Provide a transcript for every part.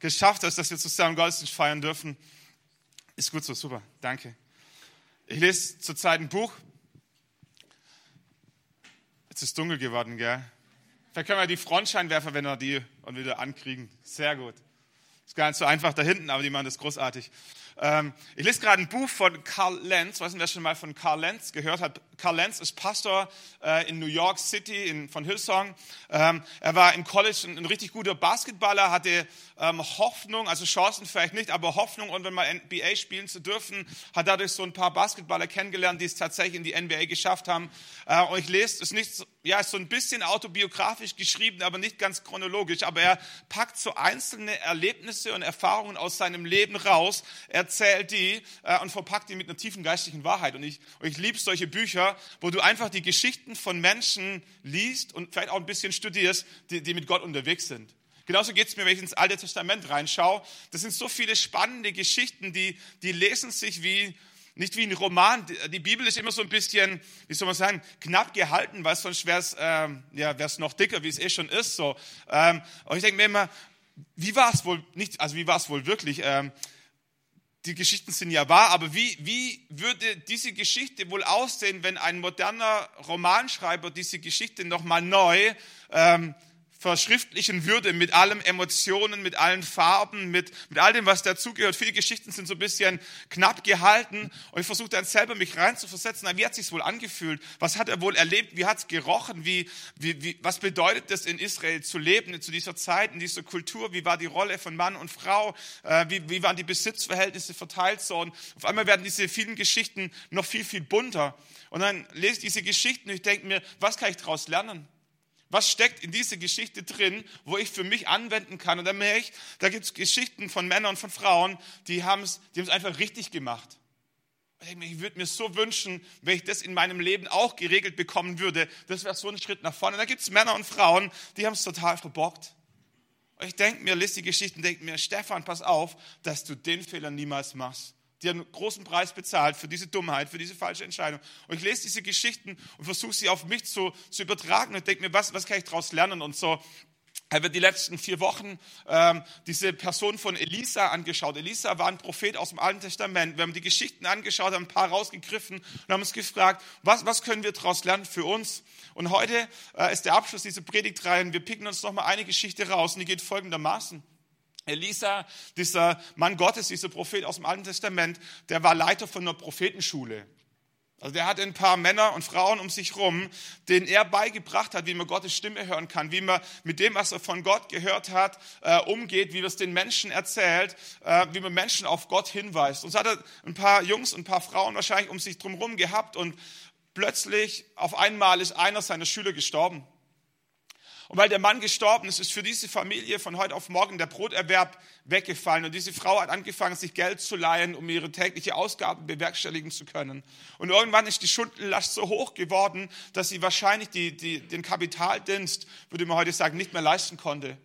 geschafft hast, dass wir zusammen Gottesdienst feiern dürfen. Ist gut so, super, danke. Ich lese zurzeit ein Buch. Jetzt ist dunkel geworden, gell? Vielleicht können wir die Frontscheinwerfer, wenn wir die und wieder ankriegen. Sehr gut. Ist gar nicht so einfach da hinten, aber die machen das großartig. Ähm, ich lese gerade ein Buch von Carl Lenz. Weiß nicht, wer schon mal von Carl Lenz gehört hat. Carl Lenz ist Pastor äh, in New York City in, von Hillsong. Ähm, er war im College ein, ein richtig guter Basketballer, hatte ähm, Hoffnung, also Chancen vielleicht nicht, aber Hoffnung, irgendwann mal NBA spielen zu dürfen. Hat dadurch so ein paar Basketballer kennengelernt, die es tatsächlich in die NBA geschafft haben. Äh, und ich lese, ist nicht, ja, ist so ein bisschen autobiografisch geschrieben, aber nicht ganz chronologisch. Aber er packt so einzelne Erlebnisse und Erfahrungen aus seinem Leben raus. Er erzählt die äh, und verpackt die mit einer tiefen geistlichen Wahrheit. Und ich, und ich liebe solche Bücher, wo du einfach die Geschichten von Menschen liest und vielleicht auch ein bisschen studierst, die, die mit Gott unterwegs sind. Genauso geht es mir, wenn ich ins Alte Testament reinschaue. Das sind so viele spannende Geschichten, die, die lesen sich wie, nicht wie ein Roman. Die Bibel ist immer so ein bisschen, wie soll man sagen, knapp gehalten, weil sonst wäre es ähm, ja, noch dicker, wie es eh schon ist. So. Ähm, und ich denke mir immer, wie war es wohl, nicht, also wie war es wohl wirklich? Ähm, die Geschichten sind ja wahr, aber wie, wie würde diese Geschichte wohl aussehen, wenn ein moderner Romanschreiber diese Geschichte nochmal neu ähm, verschriftlichen würde mit allen Emotionen, mit allen Farben, mit, mit all dem, was dazugehört. Viele Geschichten sind so ein bisschen knapp gehalten und ich versuche dann selber mich reinzuversetzen. Wie hat es sich wohl angefühlt? Was hat er wohl erlebt? Wie hat es gerochen? Wie, wie, wie, was bedeutet es in Israel zu leben zu dieser Zeit, in dieser Kultur? Wie war die Rolle von Mann und Frau? Äh, wie, wie waren die Besitzverhältnisse verteilt? So und auf einmal werden diese vielen Geschichten noch viel, viel bunter. Und dann lese ich diese Geschichten und ich denke mir, was kann ich daraus lernen? Was steckt in diese Geschichte drin, wo ich für mich anwenden kann? Und dann merke ich, da gibt es Geschichten von Männern und von Frauen, die haben es die einfach richtig gemacht. Ich würde mir so wünschen, wenn ich das in meinem Leben auch geregelt bekommen würde. Das wäre so ein Schritt nach vorne. Da gibt es Männer und Frauen, die haben es total verbockt. Und ich denke mir, lese die Geschichten, denke mir, Stefan, pass auf, dass du den Fehler niemals machst. Die einen großen Preis bezahlt für diese Dummheit, für diese falsche Entscheidung. Und ich lese diese Geschichten und versuche sie auf mich zu, zu übertragen und denke mir, was, was kann ich daraus lernen? Und so haben wir die letzten vier Wochen ähm, diese Person von Elisa angeschaut. Elisa war ein Prophet aus dem Alten Testament. Wir haben die Geschichten angeschaut, haben ein paar rausgegriffen und haben uns gefragt, was, was können wir daraus lernen für uns? Und heute äh, ist der Abschluss dieser Predigtreihe. Wir picken uns nochmal eine Geschichte raus und die geht folgendermaßen. Elisa, dieser Mann Gottes, dieser Prophet aus dem Alten Testament, der war Leiter von einer Prophetenschule. Also der hat ein paar Männer und Frauen um sich rum, denen er beigebracht hat, wie man Gottes Stimme hören kann, wie man mit dem, was er von Gott gehört hat, äh, umgeht, wie er es den Menschen erzählt, äh, wie man Menschen auf Gott hinweist. Und so hat er ein paar Jungs und ein paar Frauen wahrscheinlich um sich drumherum gehabt und plötzlich auf einmal ist einer seiner Schüler gestorben. Und weil der Mann gestorben ist, ist für diese Familie von heute auf morgen der Broterwerb weggefallen. Und diese Frau hat angefangen, sich Geld zu leihen, um ihre tägliche Ausgaben bewerkstelligen zu können. Und irgendwann ist die Schuldenlast so hoch geworden, dass sie wahrscheinlich die, die, den Kapitaldienst, würde man heute sagen, nicht mehr leisten konnte.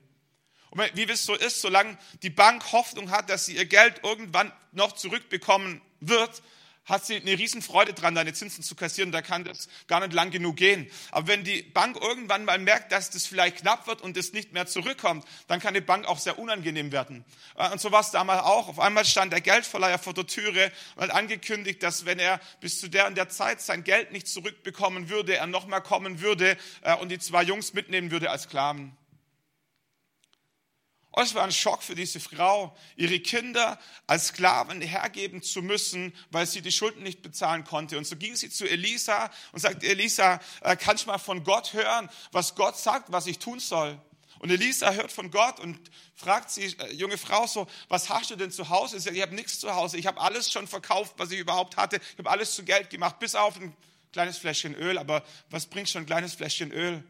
Und wie es so ist, solange die Bank Hoffnung hat, dass sie ihr Geld irgendwann noch zurückbekommen wird, hat sie eine Riesenfreude dran, deine Zinsen zu kassieren. Da kann das gar nicht lang genug gehen. Aber wenn die Bank irgendwann mal merkt, dass das vielleicht knapp wird und es nicht mehr zurückkommt, dann kann die Bank auch sehr unangenehm werden. Äh, und so war es damals auch. Auf einmal stand der Geldverleiher vor der Türe und hat angekündigt, dass wenn er bis zu der und der Zeit sein Geld nicht zurückbekommen würde, er nochmal kommen würde äh, und die zwei Jungs mitnehmen würde als Sklaven. Oh, es war ein Schock für diese Frau, ihre Kinder als Sklaven hergeben zu müssen, weil sie die Schulden nicht bezahlen konnte. Und so ging sie zu Elisa und sagte, Elisa, äh, kann ich mal von Gott hören, was Gott sagt, was ich tun soll? Und Elisa hört von Gott und fragt sie, äh, junge Frau, so, was hast du denn zu Hause? Sie sagt, ich habe nichts zu Hause. Ich habe alles schon verkauft, was ich überhaupt hatte. Ich habe alles zu Geld gemacht, bis auf ein kleines Fläschchen Öl. Aber was bringt schon ein kleines Fläschchen Öl?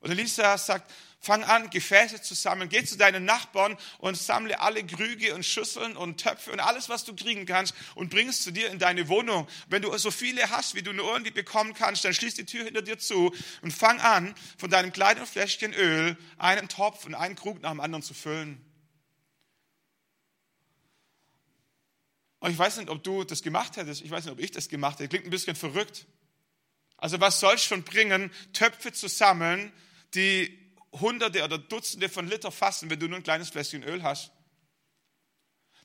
Und Elisa sagt, fang an, Gefäße zu sammeln. Geh zu deinen Nachbarn und sammle alle Krüge und Schüsseln und Töpfe und alles, was du kriegen kannst und bring es zu dir in deine Wohnung. Wenn du so viele hast, wie du nur irgendwie bekommen kannst, dann schließ die Tür hinter dir zu und fang an, von deinem kleinen Fläschchen Öl einen Topf und einen Krug nach dem anderen zu füllen. Und ich weiß nicht, ob du das gemacht hättest. Ich weiß nicht, ob ich das gemacht hätte. Klingt ein bisschen verrückt. Also was soll es schon bringen, Töpfe zu sammeln, die Hunderte oder Dutzende von Liter fassen, wenn du nur ein kleines Fläschchen Öl hast.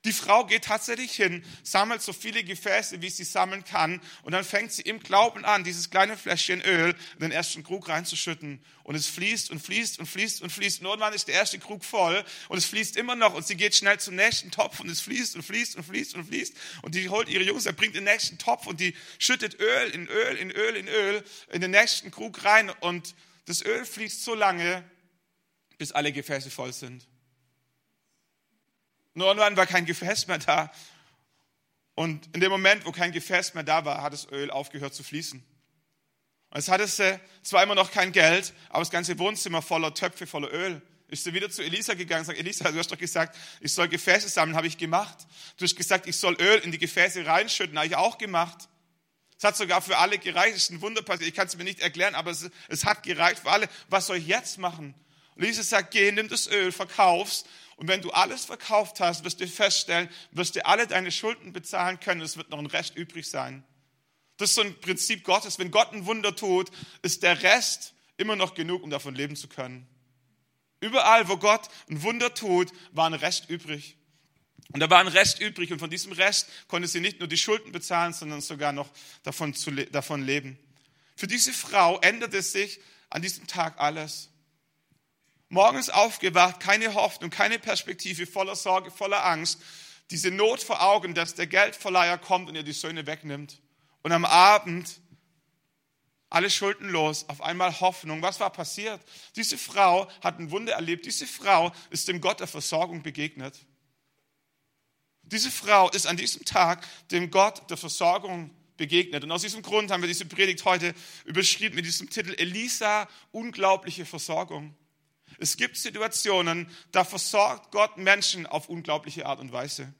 Die Frau geht tatsächlich hin, sammelt so viele Gefäße, wie sie sammeln kann, und dann fängt sie im Glauben an, dieses kleine Fläschchen Öl in den ersten Krug reinzuschütten. Und es fließt und fließt und fließt und fließt. Und irgendwann ist der erste Krug voll und es fließt immer noch. Und sie geht schnell zum nächsten Topf und es fließt und fließt und fließt und fließt. Und die holt ihre Jungs, er bringt den nächsten Topf und die schüttet Öl in Öl, in Öl, in Öl in den nächsten Krug rein. Und das Öl fließt so lange, bis alle Gefäße voll sind. Nur irgendwann war kein Gefäß mehr da. Und in dem Moment, wo kein Gefäß mehr da war, hat das Öl aufgehört zu fließen. Und jetzt hatte sie zwar immer noch kein Geld, aber das ganze Wohnzimmer voller Töpfe, voller Öl. Ist sie wieder zu Elisa gegangen und sagt, Elisa, du hast doch gesagt, ich soll Gefäße sammeln, habe ich gemacht. Du hast gesagt, ich soll Öl in die Gefäße reinschütten, habe ich auch gemacht. Es hat sogar für alle gereicht, es ist ein Wunder passiert. Ich kann es mir nicht erklären, aber es, es hat gereicht für alle. Was soll ich jetzt machen? Und Elisa sagt, geh, nimm das Öl, verkauf's und wenn du alles verkauft hast, wirst du feststellen, wirst du alle deine Schulden bezahlen können, es wird noch ein Rest übrig sein. Das ist so ein Prinzip Gottes. Wenn Gott ein Wunder tut, ist der Rest immer noch genug, um davon leben zu können. Überall, wo Gott ein Wunder tut, war ein Rest übrig. Und da war ein Rest übrig und von diesem Rest konnte sie nicht nur die Schulden bezahlen, sondern sogar noch davon, zu, davon leben. Für diese Frau änderte sich an diesem Tag alles morgens aufgewacht, keine Hoffnung, keine Perspektive, voller Sorge, voller Angst, diese Not vor Augen, dass der Geldverleiher kommt und ihr die Söhne wegnimmt. Und am Abend alle Schulden los, auf einmal Hoffnung. Was war passiert? Diese Frau hat ein Wunder erlebt. Diese Frau ist dem Gott der Versorgung begegnet. Diese Frau ist an diesem Tag dem Gott der Versorgung begegnet. Und aus diesem Grund haben wir diese Predigt heute überschrieben mit diesem Titel Elisa, unglaubliche Versorgung. Es gibt Situationen, da versorgt Gott Menschen auf unglaubliche Art und Weise.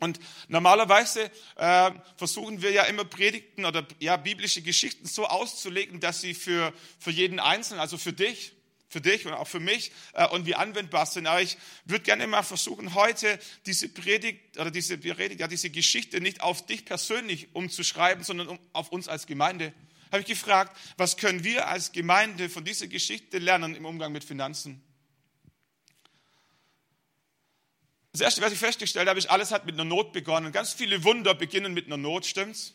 Und normalerweise äh, versuchen wir ja immer Predigten oder ja, biblische Geschichten so auszulegen, dass sie für, für jeden Einzelnen, also für dich, für dich und auch für mich äh, irgendwie anwendbar sind. Aber ich würde gerne mal versuchen, heute diese Predigt oder diese Predigt, ja, diese Geschichte nicht auf dich persönlich umzuschreiben, sondern um, auf uns als Gemeinde habe ich gefragt, was können wir als Gemeinde von dieser Geschichte lernen im Umgang mit Finanzen? Das Erste, was ich festgestellt habe, ist, alles hat mit einer Not begonnen. Ganz viele Wunder beginnen mit einer Not, stimmt's?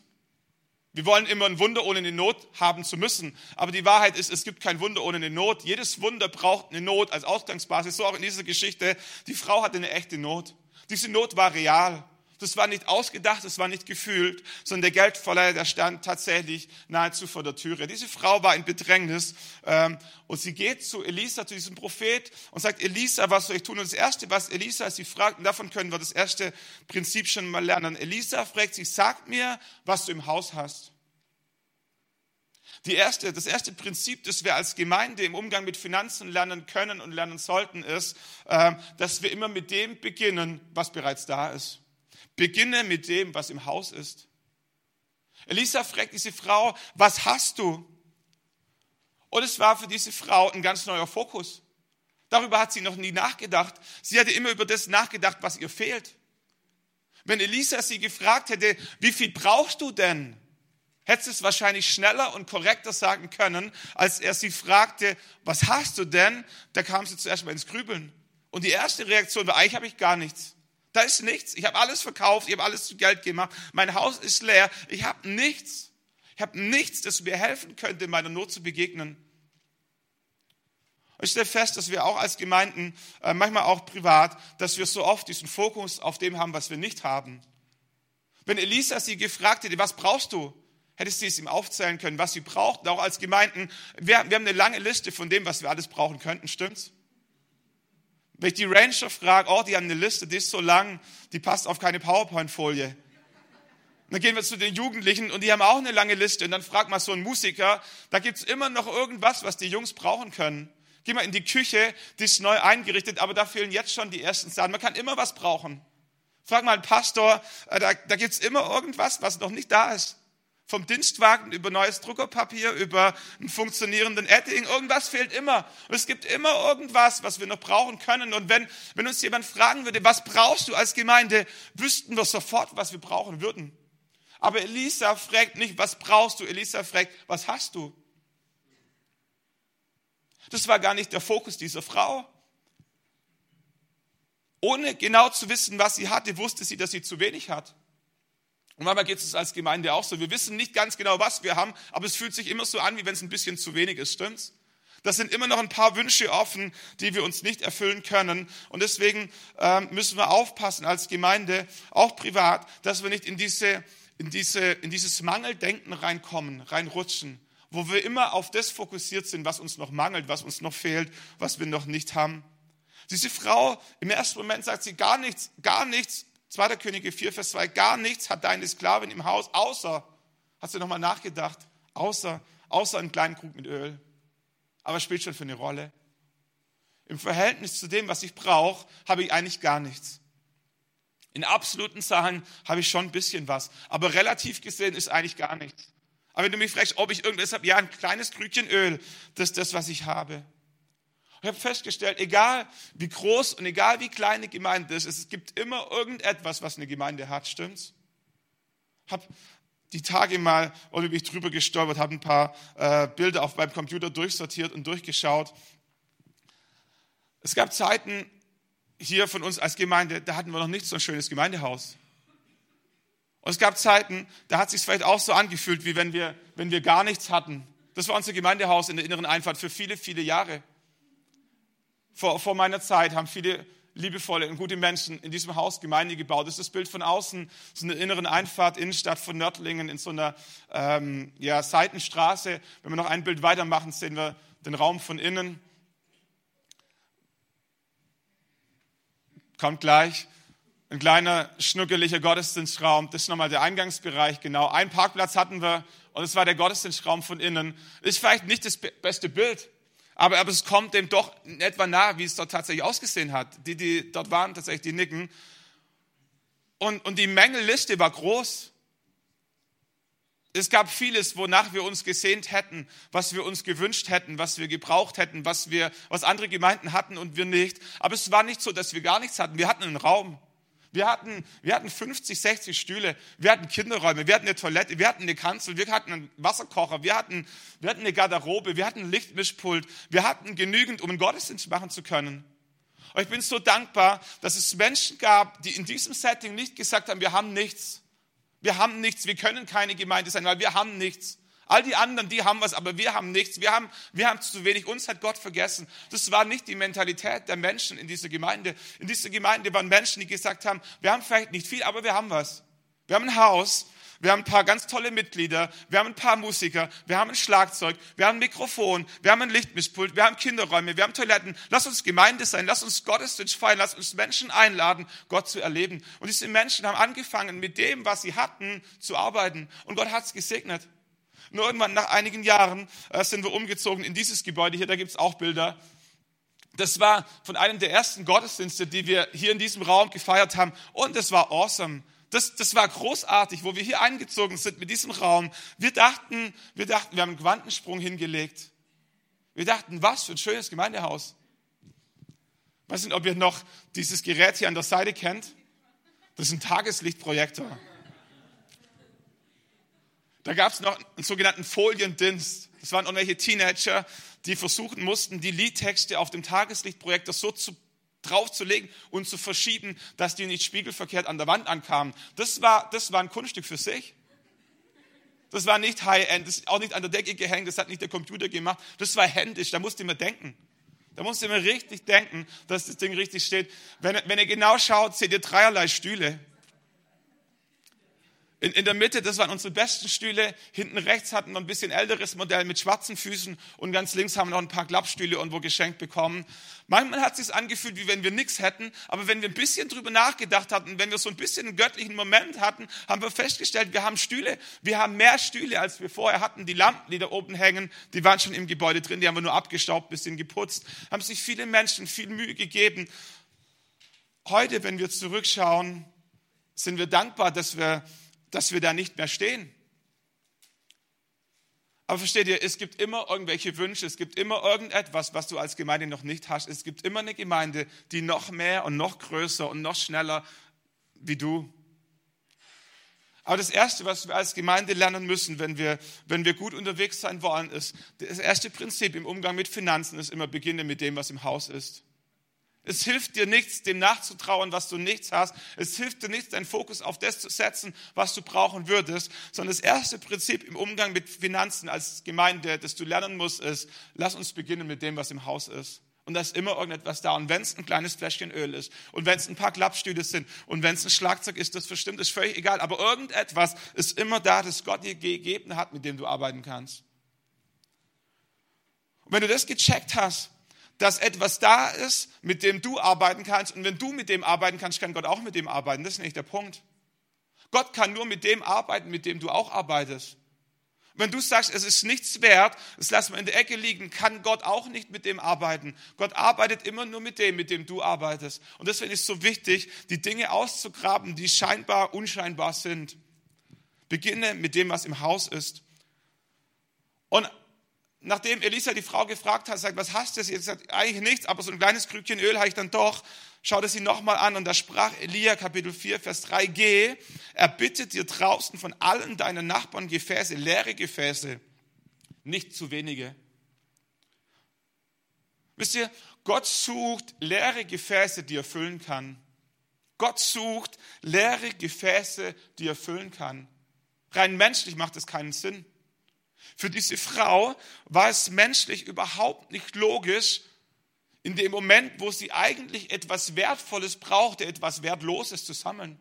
Wir wollen immer ein Wunder ohne eine Not haben zu müssen. Aber die Wahrheit ist, es gibt kein Wunder ohne eine Not. Jedes Wunder braucht eine Not als Ausgangsbasis. So auch in dieser Geschichte. Die Frau hatte eine echte Not. Diese Not war real. Das war nicht ausgedacht, das war nicht gefühlt, sondern der Geldverleiher, der stand tatsächlich nahezu vor der Türe. Diese Frau war in Bedrängnis ähm, und sie geht zu Elisa, zu diesem Prophet und sagt, Elisa, was soll ich tun? Und das Erste, was Elisa sie fragt, und davon können wir das erste Prinzip schon mal lernen. Elisa fragt sie, sag mir, was du im Haus hast. Die erste, das erste Prinzip, das wir als Gemeinde im Umgang mit Finanzen lernen können und lernen sollten, ist, ähm, dass wir immer mit dem beginnen, was bereits da ist. Beginne mit dem, was im Haus ist. Elisa fragt diese Frau, was hast du? Und es war für diese Frau ein ganz neuer Fokus. Darüber hat sie noch nie nachgedacht. Sie hatte immer über das nachgedacht, was ihr fehlt. Wenn Elisa sie gefragt hätte, wie viel brauchst du denn? Hätte es wahrscheinlich schneller und korrekter sagen können, als er sie fragte, was hast du denn? Da kam sie zuerst mal ins Grübeln. Und die erste Reaktion war, eigentlich habe ich gar nichts. Da ist nichts. Ich habe alles verkauft, ich habe alles zu Geld gemacht. Mein Haus ist leer. Ich habe nichts. Ich habe nichts, das mir helfen könnte, meiner Not zu begegnen. Ich stelle fest, dass wir auch als Gemeinden, äh, manchmal auch privat, dass wir so oft diesen Fokus auf dem haben, was wir nicht haben. Wenn Elisa sie gefragt hätte, was brauchst du? Hättest du es ihm aufzählen können, was sie braucht. Auch als Gemeinden, wir, wir haben eine lange Liste von dem, was wir alles brauchen könnten, stimmt's? Wenn ich die Ranger frage, oh, die haben eine Liste, die ist so lang, die passt auf keine PowerPoint-Folie. Dann gehen wir zu den Jugendlichen und die haben auch eine lange Liste. Und dann fragt mal so ein Musiker, da gibt's immer noch irgendwas, was die Jungs brauchen können. Geh mal in die Küche, die ist neu eingerichtet, aber da fehlen jetzt schon die ersten Sachen. Man kann immer was brauchen. Frag mal einen Pastor, äh, da, da gibt's immer irgendwas, was noch nicht da ist. Vom Dienstwagen über neues Druckerpapier, über einen funktionierenden Edding, irgendwas fehlt immer. Und es gibt immer irgendwas, was wir noch brauchen können. Und wenn, wenn uns jemand fragen würde, was brauchst du als Gemeinde, wüssten wir sofort, was wir brauchen würden. Aber Elisa fragt nicht, was brauchst du? Elisa fragt, was hast du? Das war gar nicht der Fokus dieser Frau. Ohne genau zu wissen, was sie hatte, wusste sie, dass sie zu wenig hat. Und manchmal geht es als Gemeinde auch so. Wir wissen nicht ganz genau, was wir haben, aber es fühlt sich immer so an, wie wenn es ein bisschen zu wenig ist, stimmt's? Das sind immer noch ein paar Wünsche offen, die wir uns nicht erfüllen können. Und deswegen ähm, müssen wir aufpassen als Gemeinde, auch privat, dass wir nicht in, diese, in, diese, in dieses Mangeldenken reinkommen, reinrutschen, wo wir immer auf das fokussiert sind, was uns noch mangelt, was uns noch fehlt, was wir noch nicht haben. Diese Frau, im ersten Moment sagt sie gar nichts, gar nichts. 2. Könige 4, Vers 2, gar nichts hat deine Sklavin im Haus, außer, hast du nochmal nachgedacht, außer, außer einen kleinen Krug mit Öl aber spielt schon für eine Rolle. Im Verhältnis zu dem, was ich brauche, habe ich eigentlich gar nichts. In absoluten Zahlen habe ich schon ein bisschen was, aber relativ gesehen ist eigentlich gar nichts. Aber wenn du mich fragst, ob ich irgendwas habe, ja, ein kleines Krügchen Öl, das ist das, was ich habe. Ich habe festgestellt, egal wie groß und egal wie klein eine Gemeinde ist, es gibt immer irgendetwas, was eine Gemeinde hat, stimmt's? Hab die Tage mal, oder bin ich drüber gestolpert, habe ein paar äh, Bilder auf meinem Computer durchsortiert und durchgeschaut. Es gab Zeiten hier von uns als Gemeinde, da hatten wir noch nicht so ein schönes Gemeindehaus. Und es gab Zeiten, da hat es sich vielleicht auch so angefühlt, wie wenn wir, wenn wir gar nichts hatten. Das war unser Gemeindehaus in der inneren Einfahrt für viele, viele Jahre. Vor, vor meiner Zeit haben viele liebevolle und gute Menschen in diesem Haus Gemeinde gebaut. Das ist das Bild von außen, so eine inneren Einfahrt, Innenstadt von Nördlingen in so einer ähm, ja, Seitenstraße. Wenn wir noch ein Bild weitermachen, sehen wir den Raum von innen. Kommt gleich. Ein kleiner, schnuckeliger Gottesdienstraum. Das ist nochmal der Eingangsbereich, genau. Ein Parkplatz hatten wir und es war der Gottesdienstraum von innen. Ist vielleicht nicht das beste Bild, aber, aber es kommt dem doch in etwa nahe, wie es dort tatsächlich ausgesehen hat. Die, die dort waren, tatsächlich, die nicken. Und, und die Mängelliste war groß. Es gab vieles, wonach wir uns gesehnt hätten, was wir uns gewünscht hätten, was wir gebraucht hätten, was, wir, was andere Gemeinden hatten und wir nicht. Aber es war nicht so, dass wir gar nichts hatten. Wir hatten einen Raum. Wir hatten, wir hatten 50, 60 Stühle, wir hatten Kinderräume, wir hatten eine Toilette, wir hatten eine Kanzel, wir hatten einen Wasserkocher, wir hatten, wir hatten eine Garderobe, wir hatten ein Lichtmischpult, wir hatten genügend, um einen Gottesdienst machen zu können. Und ich bin so dankbar, dass es Menschen gab, die in diesem Setting nicht gesagt haben, wir haben nichts. Wir haben nichts, wir können keine Gemeinde sein, weil wir haben nichts. All die anderen, die haben was, aber wir haben nichts. Wir haben, wir haben zu wenig. Uns hat Gott vergessen. Das war nicht die Mentalität der Menschen in dieser Gemeinde. In dieser Gemeinde waren Menschen, die gesagt haben, wir haben vielleicht nicht viel, aber wir haben was. Wir haben ein Haus. Wir haben ein paar ganz tolle Mitglieder. Wir haben ein paar Musiker. Wir haben ein Schlagzeug. Wir haben ein Mikrofon. Wir haben ein Lichtmischpult. Wir haben Kinderräume. Wir haben Toiletten. Lass uns Gemeinde sein. Lass uns Gottesdienst feiern. Lass uns Menschen einladen, Gott zu erleben. Und diese Menschen haben angefangen, mit dem, was sie hatten, zu arbeiten. Und Gott hat es gesegnet. Nur irgendwann nach einigen Jahren äh, sind wir umgezogen in dieses Gebäude hier, da gibt es auch Bilder. Das war von einem der ersten Gottesdienste, die wir hier in diesem Raum gefeiert haben. Und es war awesome. Das, das war großartig, wo wir hier eingezogen sind mit diesem Raum. Wir dachten, wir dachten, wir haben einen Quantensprung hingelegt. Wir dachten, was für ein schönes Gemeindehaus. Ich weiß nicht, ob ihr noch dieses Gerät hier an der Seite kennt. Das ist ein Tageslichtprojektor. Da gab es noch einen sogenannten Foliendienst. Das waren irgendwelche Teenager, die versuchen mussten, die Liedtexte auf dem Tageslichtprojektor so zu, draufzulegen und zu verschieben, dass die nicht spiegelverkehrt an der Wand ankamen. Das war, das war ein Kunststück für sich. Das war nicht High-End, das ist auch nicht an der Decke gehängt, das hat nicht der Computer gemacht. Das war händisch, da musste man denken. Da musste man richtig denken, dass das Ding richtig steht. Wenn, wenn ihr genau schaut, seht ihr dreierlei Stühle. In, in der Mitte, das waren unsere besten Stühle. Hinten rechts hatten wir ein bisschen älteres Modell mit schwarzen Füßen und ganz links haben wir noch ein paar Klappstühle irgendwo geschenkt bekommen. Manchmal hat es sich angefühlt, wie wenn wir nichts hätten, aber wenn wir ein bisschen drüber nachgedacht hatten, wenn wir so ein bisschen einen göttlichen Moment hatten, haben wir festgestellt, wir haben Stühle, wir haben mehr Stühle, als wir vorher hatten. Die Lampen, die da oben hängen, die waren schon im Gebäude drin, die haben wir nur abgestaubt, bisschen geputzt. Haben sich viele Menschen viel Mühe gegeben. Heute, wenn wir zurückschauen, sind wir dankbar, dass wir dass wir da nicht mehr stehen. Aber versteht ihr, es gibt immer irgendwelche Wünsche, es gibt immer irgendetwas, was du als Gemeinde noch nicht hast. Es gibt immer eine Gemeinde, die noch mehr und noch größer und noch schneller wie du. Aber das Erste, was wir als Gemeinde lernen müssen, wenn wir, wenn wir gut unterwegs sein wollen, ist, das erste Prinzip im Umgang mit Finanzen ist immer beginnen mit dem, was im Haus ist. Es hilft dir nichts, dem nachzutrauen, was du nichts hast. Es hilft dir nichts, deinen Fokus auf das zu setzen, was du brauchen würdest. Sondern das erste Prinzip im Umgang mit Finanzen als Gemeinde, das du lernen musst, ist, lass uns beginnen mit dem, was im Haus ist. Und da ist immer irgendetwas da. Und wenn es ein kleines Fläschchen Öl ist und wenn es ein paar Klappstühle sind und wenn es ein Schlagzeug ist, das verstimmt, ist völlig egal. Aber irgendetwas ist immer da, das Gott dir gegeben hat, mit dem du arbeiten kannst. Und wenn du das gecheckt hast, dass etwas da ist, mit dem du arbeiten kannst. Und wenn du mit dem arbeiten kannst, kann Gott auch mit dem arbeiten. Das ist nicht der Punkt. Gott kann nur mit dem arbeiten, mit dem du auch arbeitest. Wenn du sagst, es ist nichts wert, das lassen wir in der Ecke liegen, kann Gott auch nicht mit dem arbeiten. Gott arbeitet immer nur mit dem, mit dem du arbeitest. Und deswegen ist es so wichtig, die Dinge auszugraben, die scheinbar unscheinbar sind. Beginne mit dem, was im Haus ist. Und nachdem Elisa die Frau gefragt hat, sagt, was hast du? Sie hat eigentlich nichts, aber so ein kleines Krügchen Öl habe ich dann doch. Schaut es sie nochmal an und da sprach Elia, Kapitel 4, Vers 3, geh, er bittet dir draußen von allen deinen Nachbarn Gefäße, leere Gefäße, nicht zu wenige. Wisst ihr, Gott sucht leere Gefäße, die er füllen kann. Gott sucht leere Gefäße, die er füllen kann. Rein menschlich macht es keinen Sinn. Für diese Frau war es menschlich überhaupt nicht logisch, in dem Moment, wo sie eigentlich etwas Wertvolles brauchte, etwas Wertloses zu sammeln.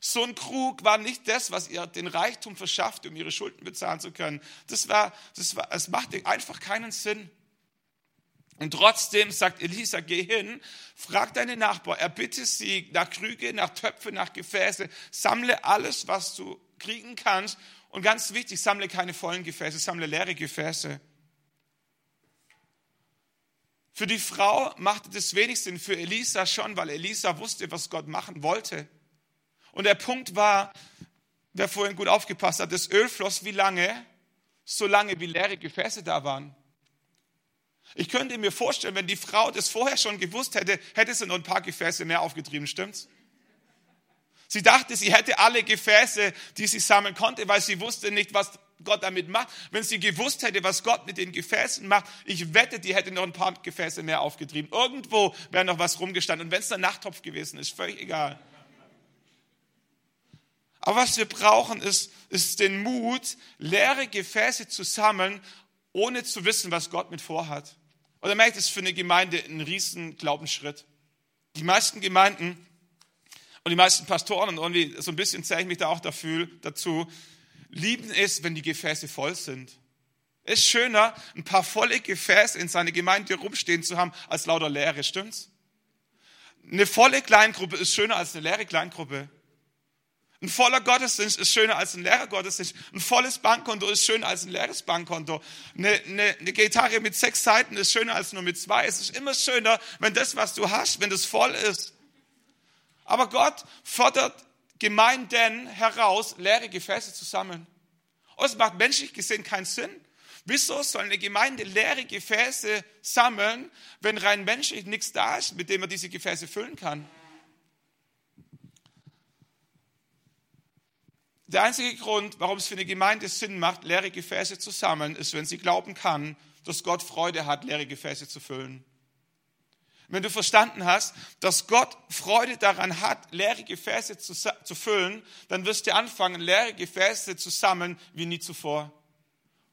So ein Krug war nicht das, was ihr den Reichtum verschaffte, um ihre Schulden bezahlen zu können. Das war, das war, es machte einfach keinen Sinn. Und trotzdem sagt Elisa, geh hin, frag deine Nachbar, erbitte sie nach Krüge, nach Töpfe, nach Gefäße, sammle alles, was du kriegen kannst und ganz wichtig, sammle keine vollen Gefäße, sammle leere Gefäße. Für die Frau machte das wenig Sinn, für Elisa schon, weil Elisa wusste, was Gott machen wollte. Und der Punkt war, wer vorhin gut aufgepasst hat, das Öl floss wie lange? So lange, wie leere Gefäße da waren. Ich könnte mir vorstellen, wenn die Frau das vorher schon gewusst hätte, hätte sie noch ein paar Gefäße mehr aufgetrieben, stimmt's? Sie dachte, sie hätte alle Gefäße, die sie sammeln konnte, weil sie wusste nicht, was Gott damit macht. Wenn sie gewusst hätte, was Gott mit den Gefäßen macht, ich wette, die hätte noch ein paar Gefäße mehr aufgetrieben. Irgendwo wäre noch was rumgestanden. Und wenn es der Nachttopf gewesen ist, völlig egal. Aber was wir brauchen, ist, ist den Mut, leere Gefäße zu sammeln, ohne zu wissen, was Gott mit vorhat. Und da merkt es für eine Gemeinde ein riesen Glaubensschritt. Die meisten Gemeinden und die meisten Pastoren, und irgendwie so ein bisschen zähle ich mich da auch dafür, dazu, lieben es, wenn die Gefäße voll sind. Es ist schöner, ein paar volle Gefäße in seiner Gemeinde rumstehen zu haben, als lauter leere, stimmt's? Eine volle Kleingruppe ist schöner als eine leere Kleingruppe. Ein voller Gottesdienst ist schöner als ein leerer Gottesdienst. Ein volles Bankkonto ist schöner als ein leeres Bankkonto. Eine, eine, eine Gitarre mit sechs Seiten ist schöner als nur mit zwei. Es ist immer schöner, wenn das, was du hast, wenn das voll ist. Aber Gott fordert Gemeinden heraus, leere Gefäße zu sammeln. Und es macht menschlich gesehen keinen Sinn. Wieso soll eine Gemeinde leere Gefäße sammeln, wenn rein menschlich nichts da ist, mit dem man diese Gefäße füllen kann? Der einzige Grund, warum es für eine Gemeinde Sinn macht, leere Gefäße zu sammeln, ist, wenn sie glauben kann, dass Gott Freude hat, leere Gefäße zu füllen. Wenn du verstanden hast, dass Gott Freude daran hat, leere Gefäße zu, zu füllen, dann wirst du anfangen, leere Gefäße zu sammeln wie nie zuvor.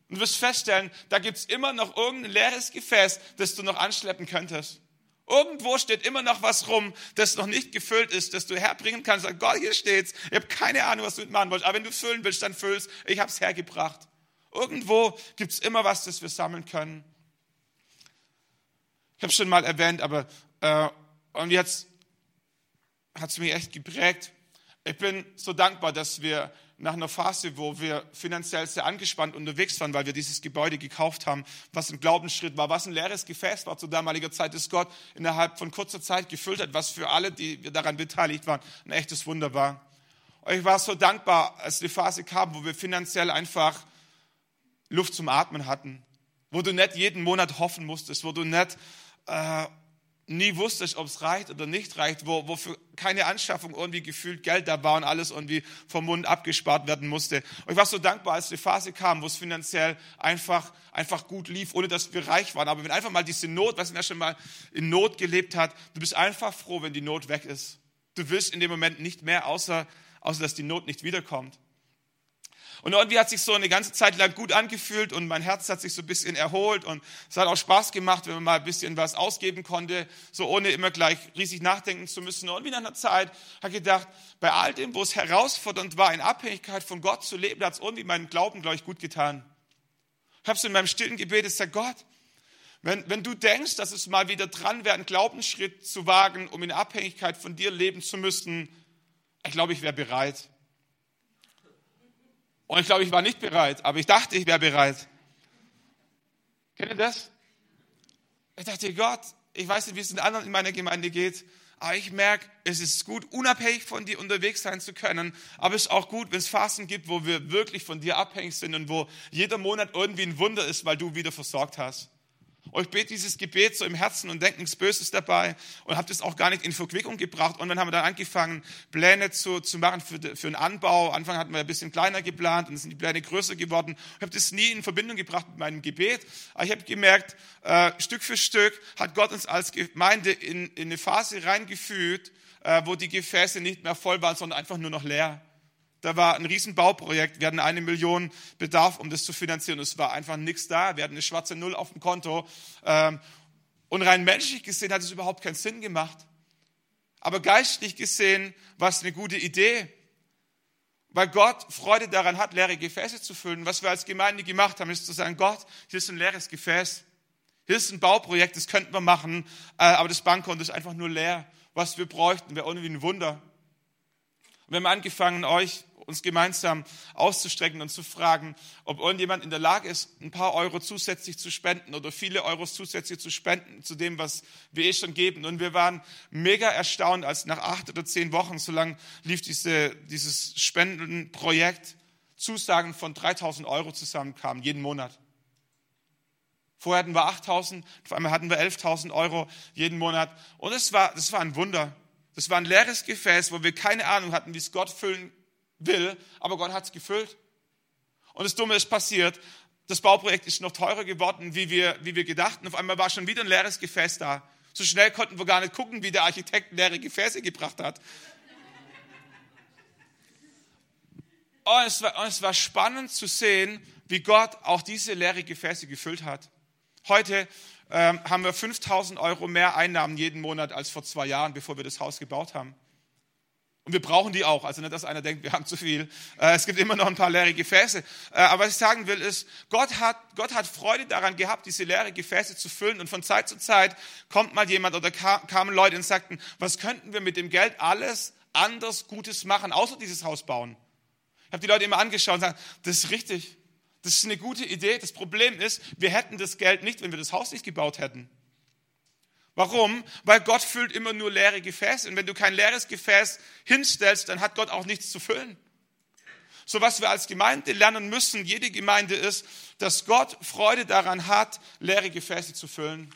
Und wirst feststellen, da gibt es immer noch irgendein leeres Gefäß, das du noch anschleppen könntest. Irgendwo steht immer noch was rum, das noch nicht gefüllt ist, das du herbringen kannst. Sag, Gott, hier steht's. Ich habe keine Ahnung, was du mitmachen wolltest. Aber wenn du füllen willst, dann füllst. Ich habe es hergebracht. Irgendwo gibt es immer was, das wir sammeln können. Ich habe schon mal erwähnt, aber äh, und jetzt hat es mich echt geprägt. Ich bin so dankbar, dass wir nach einer Phase, wo wir finanziell sehr angespannt unterwegs waren, weil wir dieses Gebäude gekauft haben, was ein Glaubensschritt war, was ein leeres Gefäß war zu damaliger Zeit, das Gott innerhalb von kurzer Zeit gefüllt hat, was für alle, die daran beteiligt waren, ein echtes Wunder war. Und ich war so dankbar, als die Phase kam, wo wir finanziell einfach Luft zum Atmen hatten, wo du nicht jeden Monat hoffen musstest, wo du nicht äh, nie wusstest, ob es reicht oder nicht reicht, wo, wo für keine Anschaffung irgendwie gefühlt Geld da war und alles irgendwie vom Mund abgespart werden musste. Und ich war so dankbar, als die Phase kam, wo es finanziell einfach, einfach gut lief, ohne dass wir reich waren. Aber wenn einfach mal diese Not, was wer schon mal in Not gelebt hat, du bist einfach froh, wenn die Not weg ist. Du willst in dem Moment nicht mehr, außer, außer dass die Not nicht wiederkommt. Und irgendwie hat sich so eine ganze Zeit lang gut angefühlt und mein Herz hat sich so ein bisschen erholt und es hat auch Spaß gemacht, wenn man mal ein bisschen was ausgeben konnte, so ohne immer gleich riesig nachdenken zu müssen. Und wie nach einer Zeit ich gedacht, bei all dem, wo es herausfordernd war, in Abhängigkeit von Gott zu leben, hat es irgendwie meinen Glauben, glaube ich, gut getan. Ich habe es in meinem stillen Gebet gesagt, Gott, wenn, wenn du denkst, dass es mal wieder dran wäre, einen Glaubensschritt zu wagen, um in Abhängigkeit von dir leben zu müssen, ich glaube, ich wäre bereit. Und ich glaube, ich war nicht bereit, aber ich dachte, ich wäre bereit. Kennt ihr das? Ich dachte, Gott, ich weiß nicht, wie es den anderen in meiner Gemeinde geht, aber ich merke, es ist gut, unabhängig von dir unterwegs sein zu können. Aber es ist auch gut, wenn es Phasen gibt, wo wir wirklich von dir abhängig sind und wo jeder Monat irgendwie ein Wunder ist, weil du wieder versorgt hast. Ich bete dieses Gebet so im Herzen und denke nichts Böses dabei und habe das auch gar nicht in Verquickung gebracht. Und dann haben wir dann angefangen, Pläne zu, zu machen für, für einen Anbau. Anfang hatten wir ein bisschen kleiner geplant und sind die Pläne größer geworden. Ich habe das nie in Verbindung gebracht mit meinem Gebet. Aber ich habe gemerkt, äh, Stück für Stück hat Gott uns als Gemeinde in, in eine Phase reingeführt, äh, wo die Gefäße nicht mehr voll waren, sondern einfach nur noch leer. Da war ein Riesenbauprojekt. Wir hatten eine Million Bedarf, um das zu finanzieren. Es war einfach nichts da. Wir hatten eine schwarze Null auf dem Konto. Ähm, und rein menschlich gesehen hat es überhaupt keinen Sinn gemacht. Aber geistlich gesehen war es eine gute Idee. Weil Gott Freude daran hat, leere Gefäße zu füllen. Was wir als Gemeinde gemacht haben, ist zu sagen, Gott, hier ist ein leeres Gefäß. Hier ist ein Bauprojekt, das könnten wir machen, äh, aber das Bankkonto ist einfach nur leer. Was wir bräuchten, wäre irgendwie ein Wunder. Und wir haben angefangen, euch, uns gemeinsam auszustrecken und zu fragen, ob irgendjemand in der Lage ist, ein paar Euro zusätzlich zu spenden oder viele Euros zusätzlich zu spenden zu dem, was wir eh schon geben. Und wir waren mega erstaunt, als nach acht oder zehn Wochen, so lang lief diese, dieses Spendenprojekt, Zusagen von 3000 Euro zusammenkamen, jeden Monat. Vorher hatten wir 8000, auf einmal hatten wir 11.000 Euro jeden Monat. Und es war, das war ein Wunder. Das war ein leeres Gefäß, wo wir keine Ahnung hatten, wie es Gott füllen will, aber Gott hat es gefüllt. Und das Dumme ist passiert, das Bauprojekt ist noch teurer geworden, wie wir, wie wir gedachten. Auf einmal war schon wieder ein leeres Gefäß da. So schnell konnten wir gar nicht gucken, wie der Architekt leere Gefäße gebracht hat. Und es, war, und es war spannend zu sehen, wie Gott auch diese leere Gefäße gefüllt hat. Heute ähm, haben wir 5000 Euro mehr Einnahmen jeden Monat als vor zwei Jahren, bevor wir das Haus gebaut haben. Und wir brauchen die auch. Also nicht, dass einer denkt, wir haben zu viel. Äh, es gibt immer noch ein paar leere Gefäße. Äh, aber was ich sagen will, ist, Gott hat, Gott hat Freude daran gehabt, diese leere Gefäße zu füllen. Und von Zeit zu Zeit kommt mal jemand oder kamen Leute und sagten, was könnten wir mit dem Geld alles anders Gutes machen, außer dieses Haus bauen? Ich habe die Leute immer angeschaut und gesagt, das ist richtig. Das ist eine gute Idee. Das Problem ist, wir hätten das Geld nicht, wenn wir das Haus nicht gebaut hätten. Warum? Weil Gott füllt immer nur leere Gefäße. Und wenn du kein leeres Gefäß hinstellst, dann hat Gott auch nichts zu füllen. So was wir als Gemeinde lernen müssen, jede Gemeinde ist, dass Gott Freude daran hat, leere Gefäße zu füllen.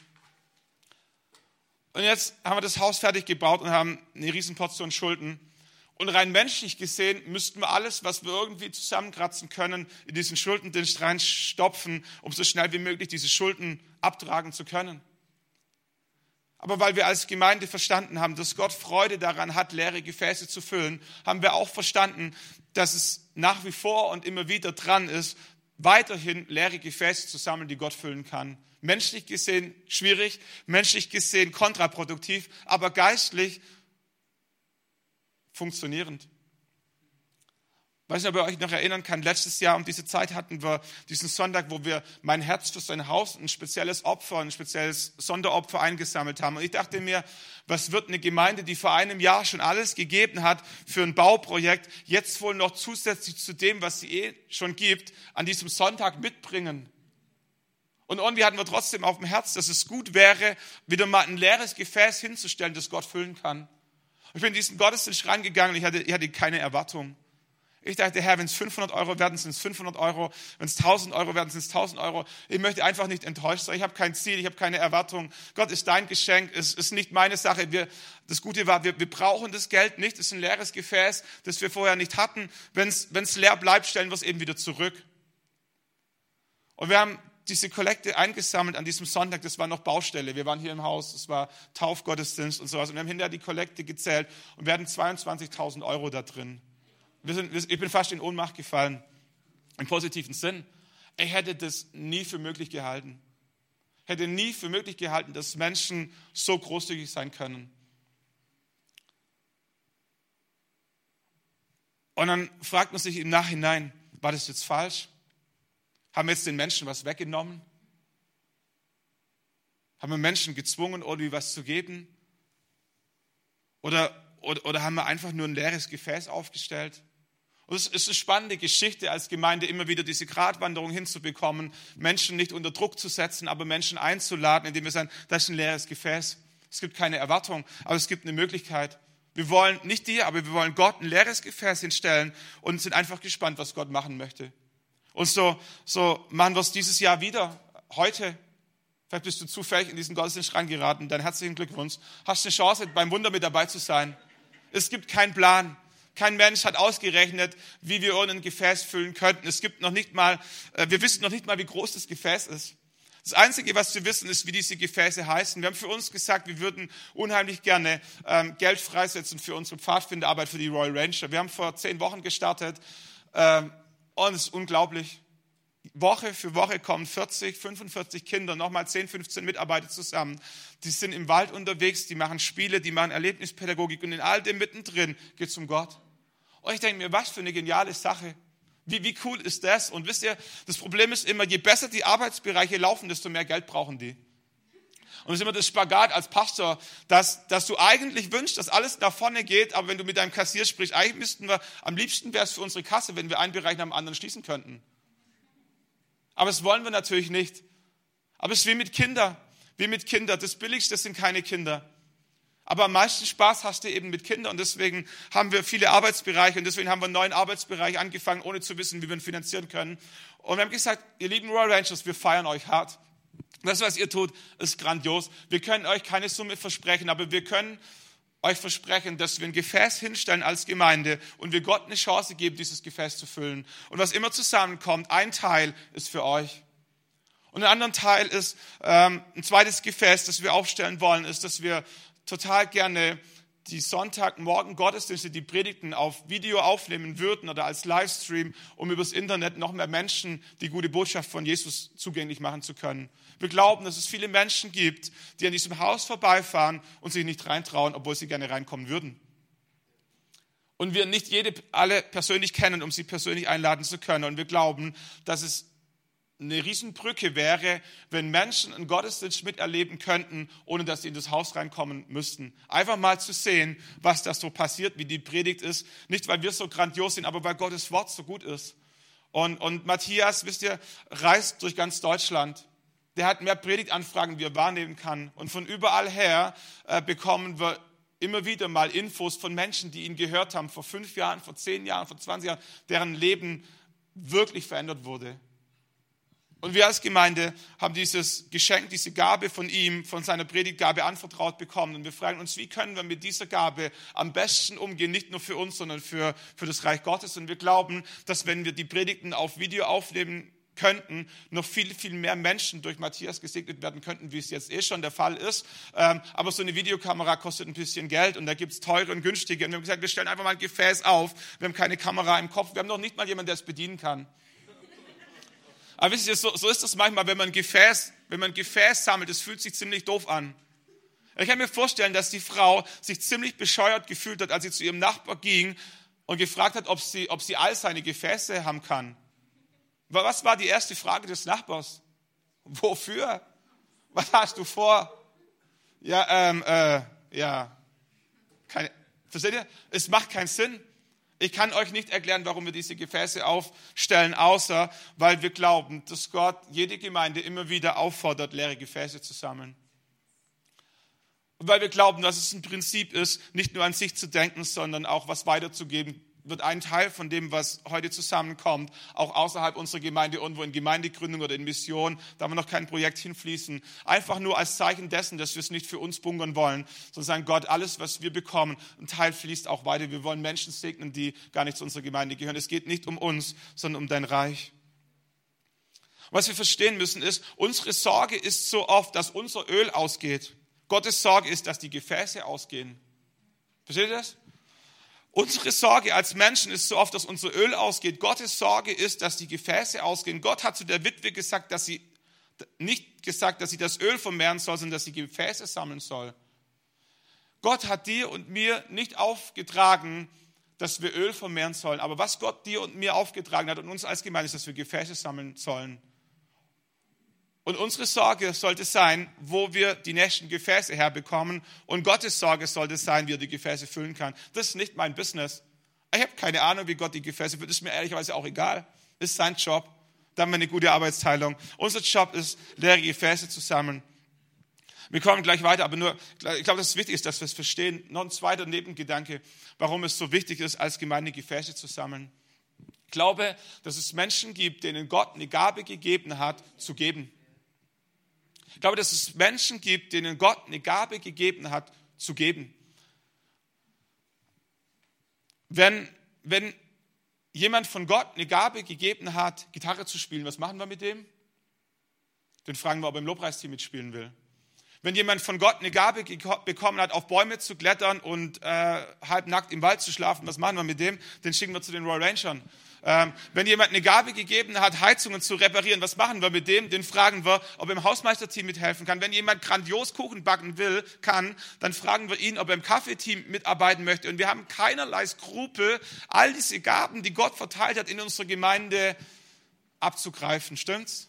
Und jetzt haben wir das Haus fertig gebaut und haben eine Riesenportion Schulden. Und rein menschlich gesehen müssten wir alles, was wir irgendwie zusammenkratzen können, in diesen Schuldendienst reinstopfen, um so schnell wie möglich diese Schulden abtragen zu können. Aber weil wir als Gemeinde verstanden haben, dass Gott Freude daran hat, leere Gefäße zu füllen, haben wir auch verstanden, dass es nach wie vor und immer wieder dran ist, weiterhin leere Gefäße zu sammeln, die Gott füllen kann. Menschlich gesehen schwierig, menschlich gesehen kontraproduktiv, aber geistlich funktionierend. Ich weiß nicht, ob ihr euch noch erinnern kann, letztes Jahr um diese Zeit hatten wir diesen Sonntag, wo wir mein Herz für sein Haus, ein spezielles Opfer, ein spezielles Sonderopfer eingesammelt haben. Und ich dachte mir, was wird eine Gemeinde, die vor einem Jahr schon alles gegeben hat für ein Bauprojekt, jetzt wohl noch zusätzlich zu dem, was sie eh schon gibt, an diesem Sonntag mitbringen? Und irgendwie hatten wir trotzdem auf dem Herz, dass es gut wäre, wieder mal ein leeres Gefäß hinzustellen, das Gott füllen kann. Ich bin in diesen Gottesdienst reingegangen und ich hatte, ich hatte keine Erwartung. Ich dachte, Herr, wenn es 500 Euro werden, sind es 500 Euro. Wenn es 1000 Euro werden, sind es 1000 Euro. Ich möchte einfach nicht enttäuscht sein. Ich habe kein Ziel, ich habe keine Erwartung. Gott ist dein Geschenk, es ist nicht meine Sache. Wir, das Gute war, wir, wir brauchen das Geld nicht. Es ist ein leeres Gefäß, das wir vorher nicht hatten. Wenn es leer bleibt, stellen wir es eben wieder zurück. Und wir haben diese Kollekte eingesammelt an diesem Sonntag. Das war noch Baustelle. Wir waren hier im Haus, es war Taufgottesdienst und sowas. Und wir haben hinterher die Kollekte gezählt und wir hatten 22.000 Euro da drin. Sind, ich bin fast in Ohnmacht gefallen, im positiven Sinn. Ich hätte das nie für möglich gehalten. Hätte nie für möglich gehalten, dass Menschen so großzügig sein können. Und dann fragt man sich im Nachhinein, war das jetzt falsch? Haben wir jetzt den Menschen was weggenommen? Haben wir Menschen gezwungen, irgendwie was zu geben? Oder, oder, oder haben wir einfach nur ein leeres Gefäß aufgestellt? Und es ist eine spannende Geschichte als Gemeinde, immer wieder diese Gratwanderung hinzubekommen, Menschen nicht unter Druck zu setzen, aber Menschen einzuladen, indem wir sagen, das ist ein leeres Gefäß. Es gibt keine Erwartung, aber es gibt eine Möglichkeit. Wir wollen nicht dir, aber wir wollen Gott ein leeres Gefäß hinstellen und sind einfach gespannt, was Gott machen möchte. Und so, so machen wir es dieses Jahr wieder, heute. Vielleicht bist du zufällig in diesen Gottesdienst reingeraten. Dann herzlichen Glückwunsch. Hast eine Chance, beim Wunder mit dabei zu sein. Es gibt keinen Plan. Kein Mensch hat ausgerechnet, wie wir ein Gefäß füllen könnten. Es gibt noch nicht mal, äh, wir wissen noch nicht mal, wie groß das Gefäß ist. Das Einzige, was wir wissen, ist, wie diese Gefäße heißen. Wir haben für uns gesagt, wir würden unheimlich gerne ähm, Geld freisetzen für unsere Pfadfinderarbeit für die Royal Ranger. Wir haben vor zehn Wochen gestartet ähm, und es ist unglaublich. Woche für Woche kommen 40, 45 Kinder, nochmal 10, 15 Mitarbeiter zusammen. Die sind im Wald unterwegs, die machen Spiele, die machen Erlebnispädagogik und in all dem mittendrin geht es um Gott. Und ich denke mir, was für eine geniale Sache. Wie, wie cool ist das? Und wisst ihr, das Problem ist immer, je besser die Arbeitsbereiche laufen, desto mehr Geld brauchen die. Und es ist immer das Spagat als Pastor, dass, dass du eigentlich wünschst, dass alles nach vorne geht, aber wenn du mit deinem Kassier sprichst, eigentlich müssten wir, am liebsten wäre es für unsere Kasse, wenn wir einen Bereich nach dem anderen schließen könnten. Aber das wollen wir natürlich nicht. Aber es ist wie mit Kindern. Wie mit Kindern. Das Billigste sind keine Kinder. Aber am meisten Spaß hast du eben mit Kindern und deswegen haben wir viele Arbeitsbereiche und deswegen haben wir einen neuen Arbeitsbereich angefangen, ohne zu wissen, wie wir ihn finanzieren können. Und wir haben gesagt, ihr lieben Royal Rangers, wir feiern euch hart. Das, was ihr tut, ist grandios. Wir können euch keine Summe versprechen, aber wir können euch versprechen, dass wir ein Gefäß hinstellen als Gemeinde und wir Gott eine Chance geben, dieses Gefäß zu füllen. Und was immer zusammenkommt, ein Teil ist für euch. Und ein anderer Teil ist, ähm, ein zweites Gefäß, das wir aufstellen wollen, ist, dass wir total gerne die Sonntagmorgen Gottesdienste, die Predigten auf Video aufnehmen würden oder als Livestream, um übers Internet noch mehr Menschen die gute Botschaft von Jesus zugänglich machen zu können. Wir glauben, dass es viele Menschen gibt, die an diesem Haus vorbeifahren und sich nicht reintrauen, obwohl sie gerne reinkommen würden. Und wir nicht jede, alle persönlich kennen, um sie persönlich einladen zu können. Und wir glauben, dass es eine Riesenbrücke wäre, wenn Menschen einen Gottesdienst miterleben könnten, ohne dass sie in das Haus reinkommen müssten. Einfach mal zu sehen, was da so passiert, wie die Predigt ist. Nicht, weil wir so grandios sind, aber weil Gottes Wort so gut ist. Und, und Matthias, wisst ihr, reist durch ganz Deutschland der hat mehr Predigtanfragen, wie er wahrnehmen kann. Und von überall her äh, bekommen wir immer wieder mal Infos von Menschen, die ihn gehört haben, vor fünf Jahren, vor zehn Jahren, vor 20 Jahren, deren Leben wirklich verändert wurde. Und wir als Gemeinde haben dieses Geschenk, diese Gabe von ihm, von seiner Predigtgabe anvertraut bekommen. Und wir fragen uns, wie können wir mit dieser Gabe am besten umgehen, nicht nur für uns, sondern für, für das Reich Gottes. Und wir glauben, dass wenn wir die Predigten auf Video aufnehmen könnten, noch viel, viel mehr Menschen durch Matthias gesegnet werden könnten, wie es jetzt eh schon der Fall ist. Ähm, aber so eine Videokamera kostet ein bisschen Geld und da gibt es teure und günstige. Und wir haben gesagt, wir stellen einfach mal ein Gefäß auf. Wir haben keine Kamera im Kopf. Wir haben noch nicht mal jemanden, der es bedienen kann. Aber wisst ihr, so, so ist das manchmal, wenn man Gefäß, wenn man Gefäß sammelt, das fühlt sich ziemlich doof an. Ich kann mir vorstellen, dass die Frau sich ziemlich bescheuert gefühlt hat, als sie zu ihrem Nachbar ging und gefragt hat, ob sie, ob sie all seine Gefäße haben kann. Was war die erste Frage des Nachbars? Wofür? Was hast du vor? Ja, ähm, äh, ja. Keine, versteht ihr? Es macht keinen Sinn. Ich kann euch nicht erklären, warum wir diese Gefäße aufstellen, außer weil wir glauben, dass Gott jede Gemeinde immer wieder auffordert, leere Gefäße zu sammeln. Und weil wir glauben, dass es ein Prinzip ist, nicht nur an sich zu denken, sondern auch was weiterzugeben, wird ein Teil von dem, was heute zusammenkommt, auch außerhalb unserer Gemeinde irgendwo in Gemeindegründung oder in Mission, da wir noch kein Projekt hinfließen, einfach nur als Zeichen dessen, dass wir es nicht für uns bunkern wollen, sondern sagen, Gott, alles, was wir bekommen, ein Teil fließt auch weiter. Wir wollen Menschen segnen, die gar nicht zu unserer Gemeinde gehören. Es geht nicht um uns, sondern um dein Reich. Was wir verstehen müssen ist, unsere Sorge ist so oft, dass unser Öl ausgeht. Gottes Sorge ist, dass die Gefäße ausgehen. Versteht ihr das? Unsere Sorge als Menschen ist so oft, dass unser Öl ausgeht. Gottes Sorge ist, dass die Gefäße ausgehen. Gott hat zu der Witwe gesagt, dass sie nicht gesagt, dass sie das Öl vermehren soll, sondern dass sie Gefäße sammeln soll. Gott hat dir und mir nicht aufgetragen, dass wir Öl vermehren sollen. Aber was Gott dir und mir aufgetragen hat und uns als Gemeinde ist, dass wir Gefäße sammeln sollen. Und unsere Sorge sollte sein, wo wir die nächsten Gefäße herbekommen. Und Gottes Sorge sollte sein, wie er die Gefäße füllen kann. Das ist nicht mein Business. Ich habe keine Ahnung, wie Gott die Gefäße füllt. Ist mir ehrlicherweise auch egal. Ist sein Job. Da haben wir eine gute Arbeitsteilung. Unser Job ist, leere Gefäße zu sammeln. Wir kommen gleich weiter, aber nur, ich glaube, dass es wichtig ist, dass wir es verstehen. Noch ein zweiter Nebengedanke, warum es so wichtig ist, als Gemeinde Gefäße zu sammeln. Ich glaube, dass es Menschen gibt, denen Gott eine Gabe gegeben hat, zu geben. Ich glaube, dass es Menschen gibt, denen Gott eine Gabe gegeben hat, zu geben. Wenn, wenn jemand von Gott eine Gabe gegeben hat, Gitarre zu spielen, was machen wir mit dem? Den fragen wir, ob er im Lobpreisteam mitspielen will. Wenn jemand von Gott eine Gabe bekommen hat, auf Bäume zu klettern und äh, halbnackt im Wald zu schlafen, was machen wir mit dem? Den schicken wir zu den Royal Rangers. Ähm, wenn jemand eine Gabe gegeben hat, Heizungen zu reparieren, was machen wir mit dem? Den fragen wir, ob er im Hausmeisterteam mithelfen kann. Wenn jemand grandios Kuchen backen will, kann, dann fragen wir ihn, ob er im Kaffeeteam mitarbeiten möchte. Und wir haben keinerlei Skrupel, all diese Gaben, die Gott verteilt hat, in unserer Gemeinde abzugreifen. Stimmt's?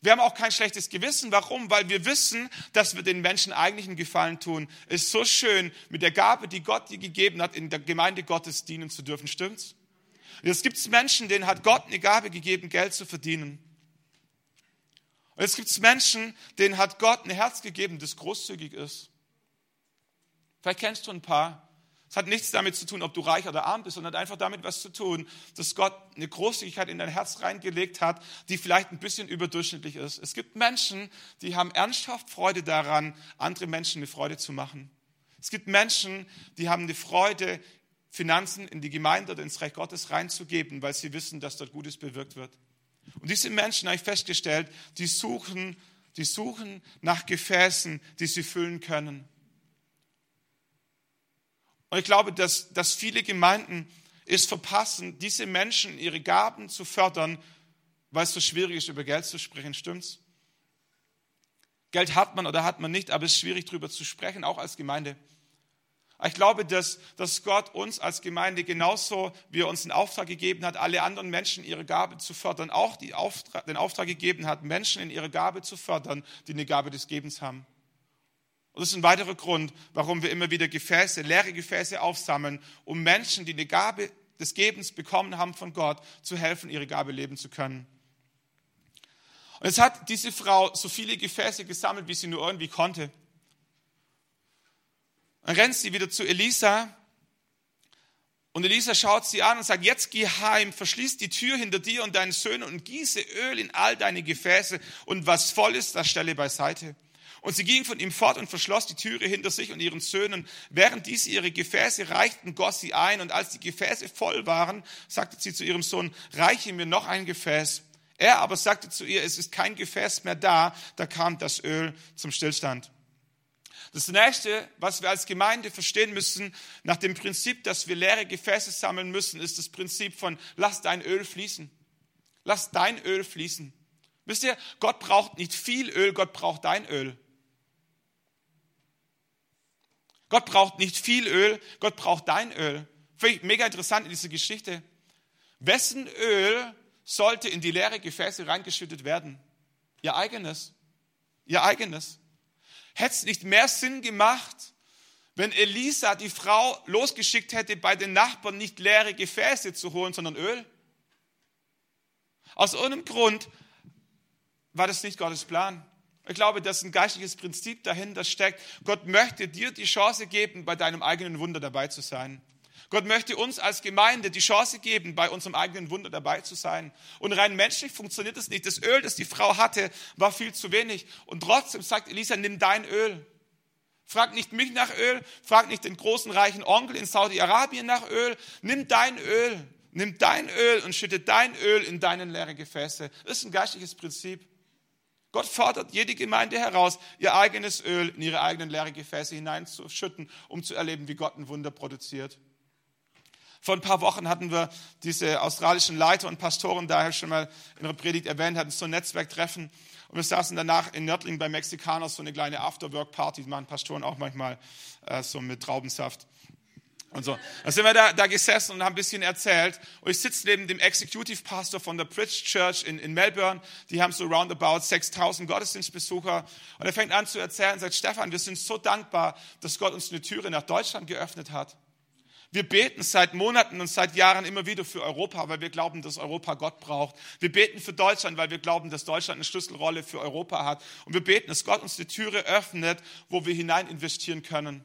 Wir haben auch kein schlechtes Gewissen. Warum? Weil wir wissen, dass wir den Menschen eigentlich einen Gefallen tun. Es ist so schön, mit der Gabe, die Gott dir gegeben hat, in der Gemeinde Gottes dienen zu dürfen. Stimmt's? Jetzt gibt es Menschen, denen hat Gott eine Gabe gegeben, Geld zu verdienen. Und jetzt gibt es Menschen, denen hat Gott ein Herz gegeben, das großzügig ist. Vielleicht kennst du ein paar. Es hat nichts damit zu tun, ob du reich oder arm bist, sondern hat einfach damit was zu tun, dass Gott eine Großzügigkeit in dein Herz reingelegt hat, die vielleicht ein bisschen überdurchschnittlich ist. Es gibt Menschen, die haben ernsthaft Freude daran, andere Menschen eine Freude zu machen. Es gibt Menschen, die haben eine Freude, Finanzen in die Gemeinde oder ins Reich Gottes reinzugeben, weil sie wissen, dass dort Gutes bewirkt wird. Und diese Menschen, habe ich festgestellt, die suchen, die suchen nach Gefäßen, die sie füllen können. Und ich glaube, dass, dass viele Gemeinden es verpassen, diese Menschen ihre Gaben zu fördern, weil es so schwierig ist, über Geld zu sprechen. Stimmt's? Geld hat man oder hat man nicht, aber es ist schwierig, darüber zu sprechen, auch als Gemeinde. Ich glaube, dass, dass Gott uns als Gemeinde genauso, wie er uns den Auftrag gegeben hat, alle anderen Menschen ihre Gabe zu fördern, auch Auftrag, den Auftrag gegeben hat, Menschen in ihre Gabe zu fördern, die eine Gabe des Gebens haben. Und das ist ein weiterer Grund, warum wir immer wieder Gefäße, leere Gefäße aufsammeln, um Menschen, die eine Gabe des Gebens bekommen haben von Gott, zu helfen, ihre Gabe leben zu können. Und jetzt hat diese Frau so viele Gefäße gesammelt, wie sie nur irgendwie konnte. Dann rennt sie wieder zu Elisa und Elisa schaut sie an und sagt, jetzt geh heim, verschließ die Tür hinter dir und deinen Söhnen und gieße Öl in all deine Gefäße und was voll ist, das stelle beiseite. Und sie ging von ihm fort und verschloss die Türe hinter sich und ihren Söhnen. Während diese ihre Gefäße reichten, goss sie ein. Und als die Gefäße voll waren, sagte sie zu ihrem Sohn, reiche mir noch ein Gefäß. Er aber sagte zu ihr, es ist kein Gefäß mehr da. Da kam das Öl zum Stillstand. Das nächste, was wir als Gemeinde verstehen müssen, nach dem Prinzip, dass wir leere Gefäße sammeln müssen, ist das Prinzip von lass dein Öl fließen. Lass dein Öl fließen. Wisst ihr, Gott braucht nicht viel Öl, Gott braucht dein Öl. Gott braucht nicht viel Öl, Gott braucht dein Öl. Finde ich mega interessant in dieser Geschichte. Wessen Öl sollte in die leere Gefäße reingeschüttet werden? Ihr eigenes. Ihr eigenes. Hätte es nicht mehr Sinn gemacht, wenn Elisa die Frau losgeschickt hätte, bei den Nachbarn nicht leere Gefäße zu holen, sondern Öl? Aus irgendeinem Grund war das nicht Gottes Plan. Ich glaube, dass ein geistliches Prinzip dahinter steckt. Gott möchte dir die Chance geben, bei deinem eigenen Wunder dabei zu sein. Gott möchte uns als Gemeinde die Chance geben, bei unserem eigenen Wunder dabei zu sein. Und rein menschlich funktioniert es nicht. Das Öl, das die Frau hatte, war viel zu wenig. Und trotzdem sagt Elisa, nimm dein Öl. Frag nicht mich nach Öl, frag nicht den großen reichen Onkel in Saudi-Arabien nach Öl. Nimm dein Öl, nimm dein Öl und schütte dein Öl in deinen leeren Gefäße. Das ist ein geistliches Prinzip. Gott fordert jede Gemeinde heraus, ihr eigenes Öl in ihre eigenen leeren Gefäße hineinzuschütten, um zu erleben, wie Gott ein Wunder produziert. Vor ein paar Wochen hatten wir diese australischen Leiter und Pastoren, daher schon mal in der Predigt erwähnt, hatten so ein Netzwerktreffen. Und wir saßen danach in Nördling bei Mexikaners, so eine kleine Afterwork-Party, die machen Pastoren auch manchmal äh, so mit Traubensaft. Und so. Dann sind wir da, da gesessen und haben ein bisschen erzählt. Und ich sitze neben dem Executive Pastor von der Bridge Church in, in Melbourne. Die haben so roundabout 6000 Gottesdienstbesucher. Und er fängt an zu erzählen und sagt, Stefan, wir sind so dankbar, dass Gott uns eine Türe nach Deutschland geöffnet hat. Wir beten seit Monaten und seit Jahren immer wieder für Europa, weil wir glauben, dass Europa Gott braucht. Wir beten für Deutschland, weil wir glauben, dass Deutschland eine Schlüsselrolle für Europa hat. Und wir beten, dass Gott uns die Türe öffnet, wo wir hinein investieren können.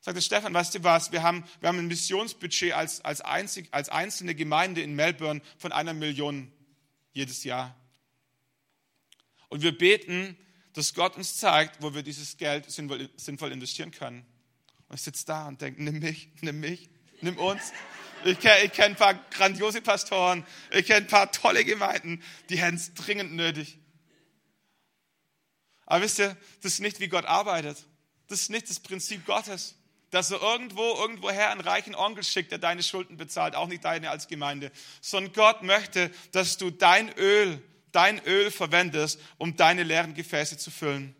Sagte Stefan, weißt du was, wir haben, wir haben ein Missionsbudget als, als, einzig, als einzelne Gemeinde in Melbourne von einer Million jedes Jahr. Und wir beten, dass Gott uns zeigt, wo wir dieses Geld sinnvoll, sinnvoll investieren können. Und ich sitze da und denke, nimm mich, nimm mich, nimm uns. Ich kenne kenn ein paar grandiose Pastoren, ich kenne ein paar tolle Gemeinden, die hätten es dringend nötig. Aber wisst ihr, das ist nicht, wie Gott arbeitet. Das ist nicht das Prinzip Gottes, dass er irgendwo, irgendwoher einen reichen Onkel schickt, der deine Schulden bezahlt, auch nicht deine als Gemeinde, sondern Gott möchte, dass du dein Öl, dein Öl verwendest, um deine leeren Gefäße zu füllen.